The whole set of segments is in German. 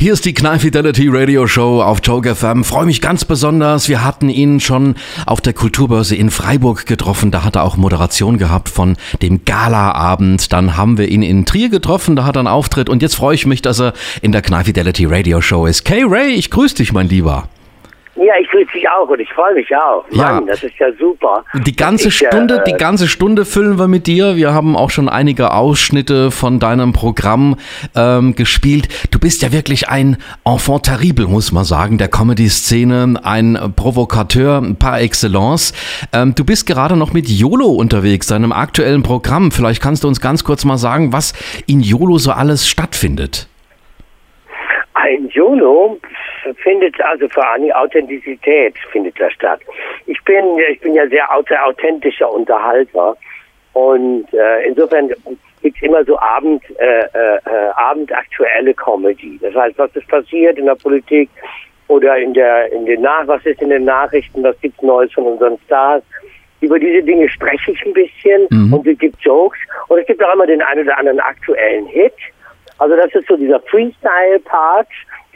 Hier ist die Knall Fidelity Radio Show auf Joke FM. Freue mich ganz besonders. Wir hatten ihn schon auf der Kulturbörse in Freiburg getroffen. Da hat er auch Moderation gehabt von dem Gala-Abend. Dann haben wir ihn in Trier getroffen. Da hat er einen Auftritt. Und jetzt freue ich mich, dass er in der Knall Fidelity Radio Show ist. Kay Ray, ich grüße dich, mein Lieber. Ja, ich grüße dich auch und ich freue mich auch. Ja. Mann, das ist ja super. Die ganze Ich, Stunde, äh, die ganze Stunde füllen wir mit dir. Wir haben auch schon einige Ausschnitte von deinem Programm ähm, gespielt. Du bist ja wirklich ein Enfant terrible, muss man sagen, der Comedy-Szene, ein Provokateur par excellence. Ähm, du bist gerade noch mit YOLO unterwegs, deinem aktuellen Programm. Vielleicht kannst du uns ganz kurz mal sagen, was in YOLO so alles stattfindet. Ein YOLO findet also vor allem Authentizität findet da statt. Ich bin ich bin ja sehr auth- authentischer Unterhalter und äh, insofern gibt's immer so Abend äh, äh, abendaktuelle Comedy. Das heißt, was ist passiert in der Politik oder in der in den Nach was ist in den Nachrichten, was gibt's Neues von unseren Stars? Über diese Dinge spreche ich ein bisschen und es gibt Jokes und es gibt auch immer den einen oder anderen aktuellen Hit. Also das ist so dieser Freestyle-Part,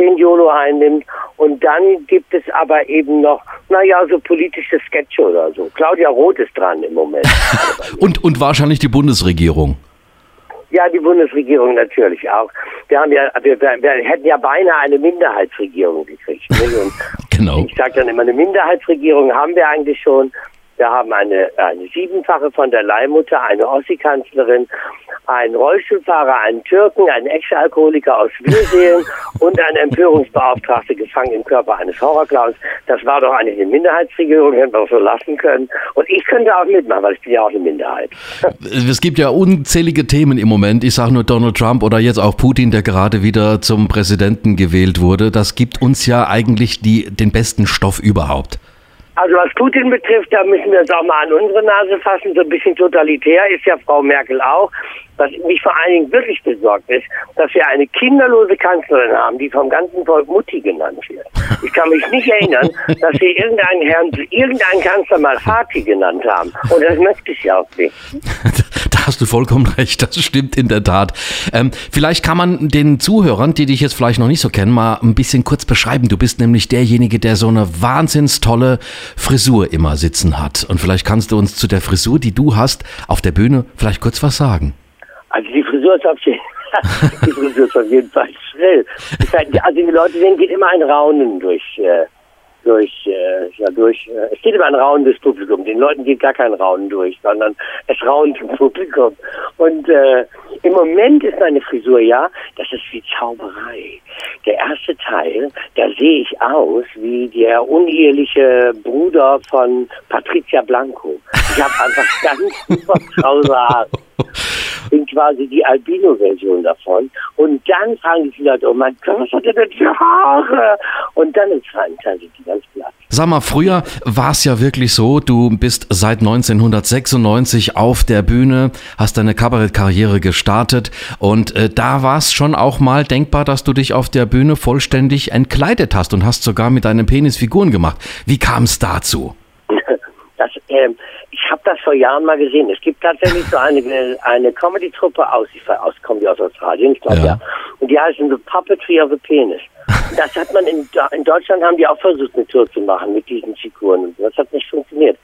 den YOLO einnimmt. Und dann gibt es aber eben noch, naja, so politische Sketche oder so. Claudia Roth ist dran im Moment. Und, und wahrscheinlich die Bundesregierung. ja, die Bundesregierung natürlich auch. Wir haben ja, wir, wir, wir hätten ja beinahe eine Minderheitsregierung gekriegt. Und Genau. ich sage dann immer, eine Minderheitsregierung haben wir eigentlich schon. Wir haben eine, eine siebenfache von der Leihmutter, eine Ossi-Kanzlerin, einen Rollstuhlfahrer, einen Türken, einen Ex-Alkoholiker aus Wirseen und einen Empörungsbeauftragte gefangen im Körper eines Horrorclowns. Das war doch eigentlich eine Minderheitsregierung, hätten wir auch so lassen können. Und ich könnte auch mitmachen, weil ich bin ja auch eine Minderheit. Es gibt ja unzählige Themen im Moment. Ich sage nur Donald Trump oder jetzt auch Putin, der gerade wieder zum Präsidenten gewählt wurde. Das gibt uns ja eigentlich die, den besten Stoff überhaupt. Also was Putin betrifft, da müssen wir uns auch mal an unsere Nase fassen. So ein bisschen totalitär ist ja Frau Merkel auch. Was mich vor allen Dingen wirklich besorgt ist, dass wir eine kinderlose Kanzlerin haben, die vom ganzen Volk Mutti genannt wird. Ich kann mich nicht erinnern, dass wir irgendeinen Herrn, irgendeinen Kanzler mal Vati genannt haben. Und das möchte ich ja auch nicht. Hast du vollkommen recht, das stimmt in der Tat. Ähm, vielleicht kann man den Zuhörern, die dich jetzt vielleicht noch nicht so kennen, mal ein bisschen kurz beschreiben. Du bist nämlich derjenige, der so eine wahnsinns tolle Frisur immer sitzen hat. Und vielleicht kannst du uns zu der Frisur, die du hast, auf der Bühne vielleicht kurz was sagen. Also die Frisur ist auf jeden die Frisur ist auf jeden Fall sag, Also die Leute sehen, geht immer ein Raunen durch, äh, durch, äh, ja, durch, äh, es geht immer ein Raunen des Publikums. Den Leuten geht gar kein Raunen durch, sondern es raunt im Publikum. Und äh, im Moment ist meine Frisur, ja, das ist wie Zauberei. Der erste Teil, da sehe ich aus wie der uneheliche Bruder von Patricia Blanco. Ich habe einfach ganz krause Haare bin quasi die Albino-Version davon. Und dann fragen die Leute, oh mein Gott, was hat er denn für Haare? Und dann sind die ganz platt. Sag mal, früher war es ja wirklich so, du bist seit 1996 auf der Bühne, hast deine Kabarettkarriere gestartet und äh, da war es schon auch mal denkbar, dass du dich auf der Bühne vollständig entkleidet hast und hast sogar mit deinem Penis Figuren gemacht. Wie kam es dazu? Das, ähm, habe das vor Jahren mal gesehen. Es gibt tatsächlich so eine, eine Comedy-Truppe aus, ich aus, kommen die aus Australien, ich glaube Ja. ja. Und die heißen The Puppetry of the Penis. Und Das hat man in, in Deutschland haben die auch versucht, eine Tour zu machen mit diesen Figuren. Und das hat nicht funktioniert.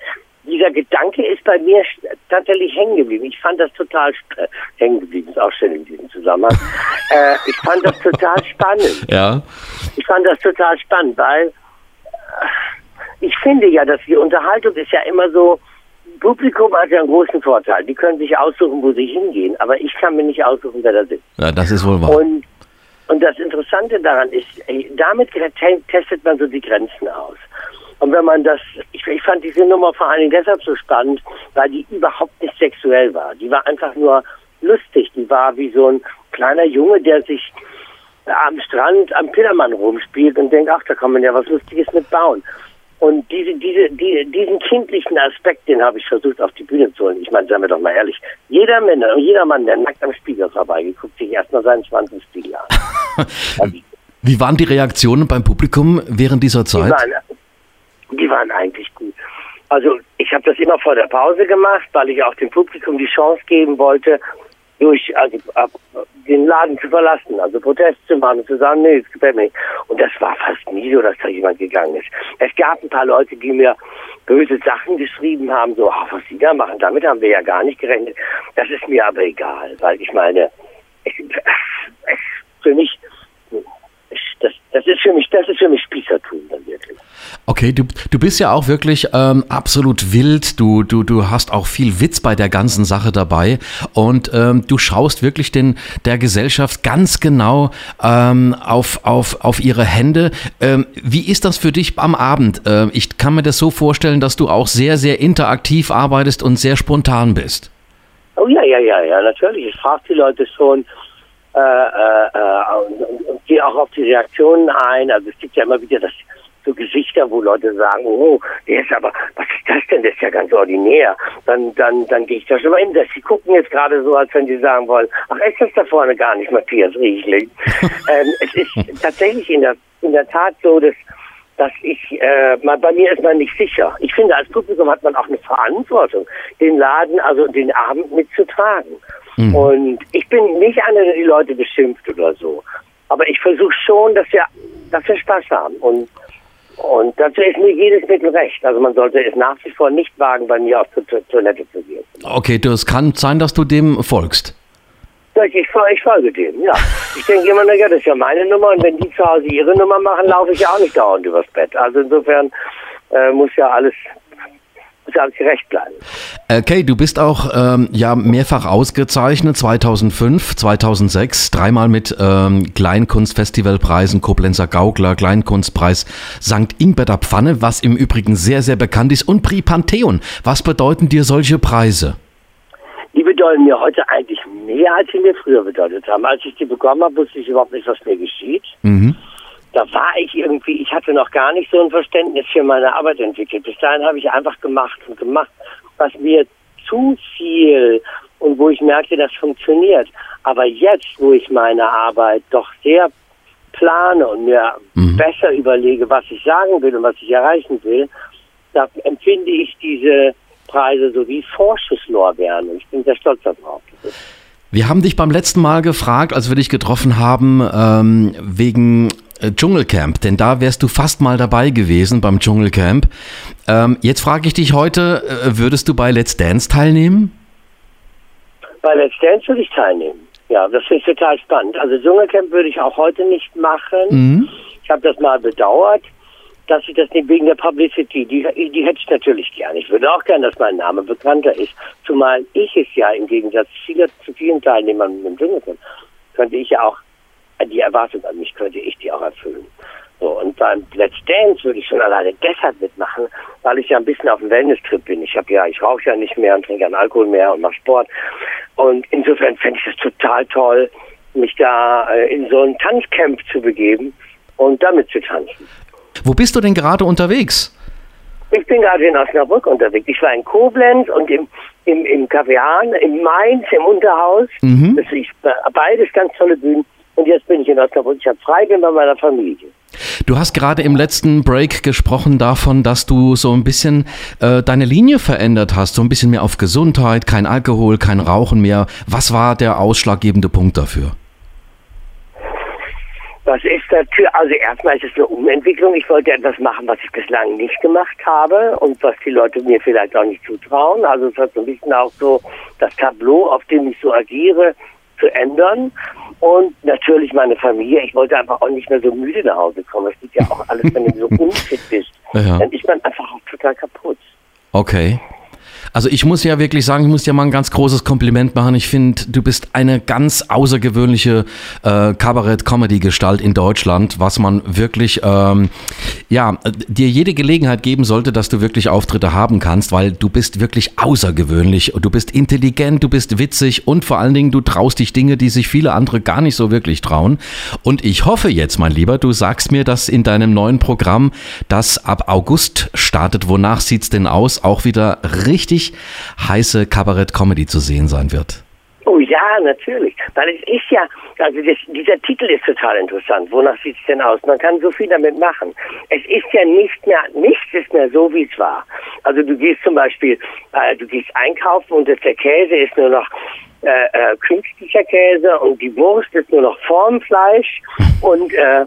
Dieser Gedanke ist bei mir tatsächlich hängen geblieben. Ich fand das total äh, hängen geblieben, ist auch schön in diesem Zusammenhang. äh, ich fand das total spannend. Ja. Ich fand das total spannend, weil äh, ich finde ja, dass die Unterhaltung ist ja immer so, Publikum hat ja einen großen Vorteil. Die können sich aussuchen, wo sie hingehen, aber ich kann mir nicht aussuchen, wer da sitzt. ja, das ist wohl wahr. Und, und das Interessante daran ist, damit te- testet man so die Grenzen aus. Und wenn man das, ich, ich fand diese Nummer vor allen Dingen deshalb so spannend, weil die überhaupt nicht sexuell war. Die war einfach nur lustig. Die war wie so ein kleiner Junge, der sich am Strand am Pillermann rumspielt und denkt, ach, da kann man ja was Lustiges mit bauen. Und diese, diese, die, diesen kindlichen Aspekt, den habe ich versucht auf die Bühne zu holen. Ich meine, seien wir doch mal ehrlich, jeder Mann, jeder Mann, der nackt am Spiegel vorbeigeht, guckt sich erstmal seinen Schwanz im Spiegel an. Wie waren die Reaktionen beim Publikum während dieser die, Zeit? waren, die waren eigentlich gut. Also ich habe das immer vor der Pause gemacht, weil ich auch dem Publikum die Chance geben wollte, durch, also ab, den Laden zu verlassen, also Protest zu machen und zu sagen, nee, es gefällt mir nicht. Und das war fast nie so, dass da jemand gegangen ist. Es gab ein paar Leute, die mir böse Sachen geschrieben haben, so, ach, was sie da machen, damit haben wir ja gar nicht gerechnet. Das ist mir aber egal, weil ich meine, es, für mich das, das ist für mich, das ist für mich Spießertum dann. Okay, du, du bist ja auch wirklich ähm, absolut wild. Du, du, du hast auch viel Witz bei der ganzen Sache dabei und ähm, du schaust wirklich den, der Gesellschaft ganz genau ähm, auf, auf, auf ihre Hände. Ähm, wie ist das für dich am Abend? Ähm, ich kann mir das so vorstellen, dass du auch sehr, sehr interaktiv arbeitest und sehr spontan bist. Oh ja, ja, ja, ja, natürlich. Ich frage die Leute schon, äh, äh, äh, und, und gehe auch auf die Reaktionen ein. Also es gibt ja immer wieder das so Gesichter, wo Leute sagen, oh, der ist aber, was ist das denn? Das ist ja ganz ordinär. Dann, dann, dann gehe ich da schon mal in. Sie gucken jetzt gerade so, als wenn sie sagen wollen, ach, ist das da vorne gar nicht Matthias Riechling? ähm, es ist tatsächlich in der, in der Tat so, dass, dass ich, äh, man, bei mir ist man nicht sicher. Ich finde, als Publikum hat man auch eine Verantwortung, den Laden, also den Abend mitzutragen. Mhm. Und ich bin nicht einer, der die Leute beschimpft oder so. Aber ich versuche schon, dass wir, dass wir Spaß haben. Und, und dazu ist mir jedes Mittel recht. Also man sollte es nach wie vor nicht wagen, bei mir auf die Toilette zu gehen. Okay, das kann sein, dass du dem folgst. Ich, ich, ich folge dem, ja. Ich denke immer, naja, das ist ja meine Nummer und wenn die zu Hause ihre Nummer machen, laufe ich ja auch nicht dauernd übers Bett. Also insofern äh, muss ja alles gerecht bleiben. Okay, du bist auch ähm, ja mehrfach ausgezeichnet, 2005, 2006, dreimal mit ähm, Kleinkunstfestivalpreisen, Koblenzer Gaukler, Kleinkunstpreis St. Ingberter Pfanne, was im Übrigen sehr, sehr bekannt ist, und Prix Pantheon. Was bedeuten dir solche Preise? Die bedeuten mir heute eigentlich mehr, als sie mir früher bedeutet haben. Als ich die bekommen habe, wusste ich überhaupt nicht, was mir geschieht. Mhm da war ich irgendwie, ich hatte noch gar nicht so ein Verständnis für meine Arbeit entwickelt. Bis dahin habe ich einfach gemacht und gemacht, was mir zu viel und wo ich merkte, das funktioniert. Aber jetzt, wo ich meine Arbeit doch sehr plane und mir mhm. besser überlege, was ich sagen will und was ich erreichen will, da empfinde ich diese Preise so wie Vorschusslorbeeren und ich bin sehr stolz darauf. Wir haben dich beim letzten Mal gefragt, als wir dich getroffen haben, ähm, wegen äh, Dschungelcamp, denn da wärst du fast mal dabei gewesen beim Dschungelcamp. Ähm, jetzt frage ich dich heute, äh, würdest du bei Let's Dance teilnehmen? Bei Let's Dance würde ich teilnehmen. Ja, das finde ich total spannend. Also Dschungelcamp würde ich auch heute nicht machen. Mhm. Ich habe das mal bedauert, dass ich das nicht wegen der Publicity, die, die hätte ich natürlich gerne. Ich würde auch gerne, dass mein Name bekannter ist. Zumal ich es ja im Gegensatz zu vielen Teilnehmern im Dschungelcamp, könnte ich ja auch die Erwartung an mich könnte ich die auch erfüllen. So, und beim Let's Dance würde ich schon alleine deshalb mitmachen, weil ich ja ein bisschen auf dem Wellness-Trip bin. Ich habe ja, ich rauche ja nicht mehr und trinke keinen Alkohol mehr und mache Sport. Und insofern fände ich es total toll, mich da äh, in so ein Tanzcamp zu begeben und damit zu tanzen. Wo bist du denn gerade unterwegs? Ich bin gerade in Osnabrück unterwegs. Ich war in Koblenz und im, im, im Hahn, in Mainz, im Unterhaus. Mhm. Das ist beides ganz tolle Bühnen. Und jetzt bin ich in Osnabrück. Ich habe frei bin bei meiner Familie. Du hast gerade im letzten Break gesprochen davon, dass du so ein bisschen äh, deine Linie verändert hast, so ein bisschen mehr auf Gesundheit, kein Alkohol, kein Rauchen mehr. Was war der ausschlaggebende Punkt dafür? Was ist dafür? Also erstmal ist es eine Umentwicklung. Ich wollte etwas machen, was ich bislang nicht gemacht habe und was die Leute mir vielleicht auch nicht zutrauen. Also es hat so ein bisschen auch so das Tableau, auf dem ich so agiere, zu ändern. Und natürlich meine Familie. Ich wollte einfach auch nicht mehr so müde nach Hause kommen. Es geht ja auch alles, wenn du so unfit bist. Ja. Dann ist man einfach auch total kaputt. Okay. Also ich muss ja wirklich sagen, ich muss dir mal ein ganz großes Kompliment machen. Ich finde, du bist eine ganz außergewöhnliche äh, Kabarett-Comedy-Gestalt in Deutschland, was man wirklich, ähm, ja, dir jede Gelegenheit geben sollte, dass du wirklich Auftritte haben kannst, weil du bist wirklich außergewöhnlich. Du bist intelligent, du bist witzig und vor allen Dingen, du traust dich Dinge, die sich viele andere gar nicht so wirklich trauen. Und ich hoffe jetzt, mein Lieber, du sagst mir, dass in deinem neuen Programm, das ab August startet, wonach sieht's denn aus, auch wieder richtig heiße Kabarett-Comedy zu sehen sein wird. Oh ja, natürlich. Weil es ist ja, also das, dieser Titel ist total interessant. Wonach sieht es denn aus? Man kann so viel damit machen. Es ist ja nicht mehr, nichts ist mehr so, wie es war. Also du gehst zum Beispiel, äh, du gehst einkaufen und der Käse ist nur noch äh, äh, künstlicher Käse und die Wurst ist nur noch Formfleisch. Und äh,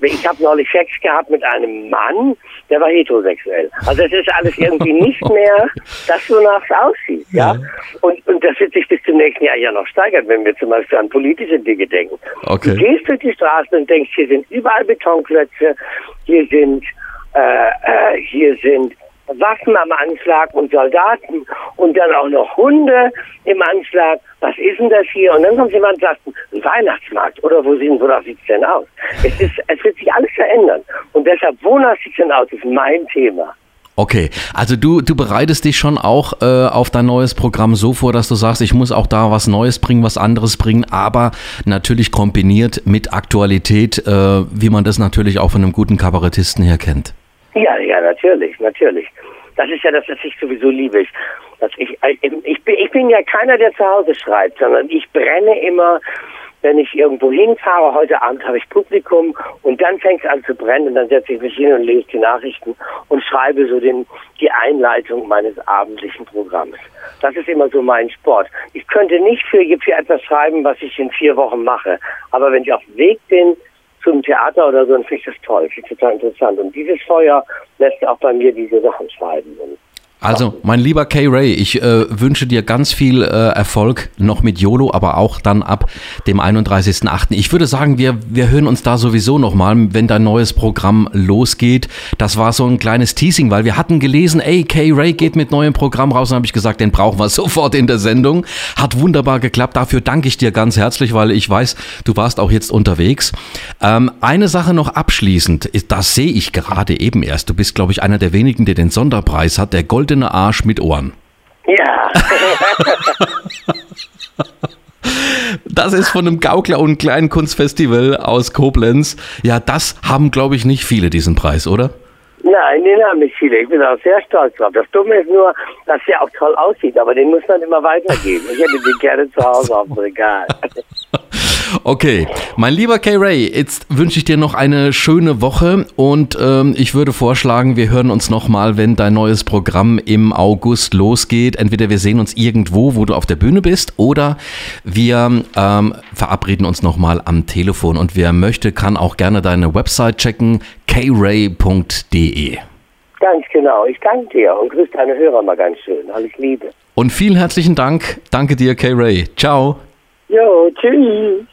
ich habe neulich Sex gehabt mit einem Mann, der war heterosexuell. Also es ist alles irgendwie nicht mehr das, wonach es aussieht. Ja? Und, und das wird sich bis zum nächsten Jahr ja noch steigern, wenn wir zum Beispiel an politische Dinge denken. Okay. Du gehst durch die Straßen und denkst, hier sind überall Betonklötze, hier sind äh, äh, hier sind Waffen am Anschlag und Soldaten und dann auch noch Hunde im Anschlag. Was ist denn das hier? Und dann kommt jemand und sagt, ein Weihnachtsmarkt oder wo sieht, wonach sieht es denn aus? Es, ist, es wird sich alles verändern. Und deshalb, wonach sieht es denn aus, ist mein Thema. Okay, also du, du bereitest dich schon auch äh, auf dein neues Programm so vor, dass du sagst, ich muss auch da was Neues bringen, was anderes bringen, aber natürlich kombiniert mit Aktualität, äh, wie man das natürlich auch von einem guten Kabarettisten her kennt. Ja, ja, natürlich, natürlich. Das ist ja das, was ich sowieso liebe. Ich, ich, ich, bin, ich bin ja keiner, der zu Hause schreibt, sondern ich brenne immer, wenn ich irgendwo hinfahre. Heute Abend habe ich Publikum und dann fängt es an zu brennen und dann setze ich mich hin und lese die Nachrichten und schreibe so den, die Einleitung meines abendlichen Programms. Das ist immer so mein Sport. Ich könnte nicht für, für etwas schreiben, was ich in vier Wochen mache. Aber wenn ich auf dem Weg bin, zum Theater oder so, dann finde ich das toll, finde ich total interessant. Und dieses Feuer lässt auch bei mir diese Sachen schreiben. Und also, mein lieber Kay Ray, ich äh, wünsche dir ganz viel äh, Erfolg noch mit YOLO, aber auch dann ab dem 31.8. Ich würde sagen, wir, wir hören uns da sowieso nochmal, wenn dein neues Programm losgeht. Das war so ein kleines Teasing, weil wir hatten gelesen, ey, Kay Ray geht mit neuem Programm raus. Und habe ich gesagt, den brauchen wir sofort in der Sendung. Hat wunderbar geklappt. Dafür danke ich dir ganz herzlich, weil ich weiß, du warst auch jetzt unterwegs. Ähm, eine Sache noch abschließend, das sehe ich gerade eben erst. Du bist, glaube ich, einer der wenigen, der den Sonderpreis hat, der Goldene goldene Arsch mit Ohren. Ja. Das ist von einem Gaukler- und Kleinkunstfestival aus Koblenz. Ja, das haben, glaube ich, nicht viele diesen Preis, oder? Nein, den haben nicht viele. Ich bin auch sehr stolz drauf. Das Dumme ist nur, dass der auch toll aussieht, aber den muss man immer weitergeben. Ich hätte den gerne zu Hause auf dem Regal. Okay, mein lieber Kay Ray, jetzt wünsche ich dir noch eine schöne Woche und ähm, ich würde vorschlagen, wir hören uns nochmal, wenn dein neues Programm im August losgeht. Entweder wir sehen uns irgendwo, wo du auf der Bühne bist, oder wir ähm, verabreden uns nochmal am Telefon. Und wer möchte, kann auch gerne deine Website checken, kray.de. Ganz genau. Ich danke dir und grüße deine Hörer mal ganz schön. Alles Liebe. Und vielen herzlichen Dank. Danke dir, Kay Ray. Ciao. Jo, tschüss.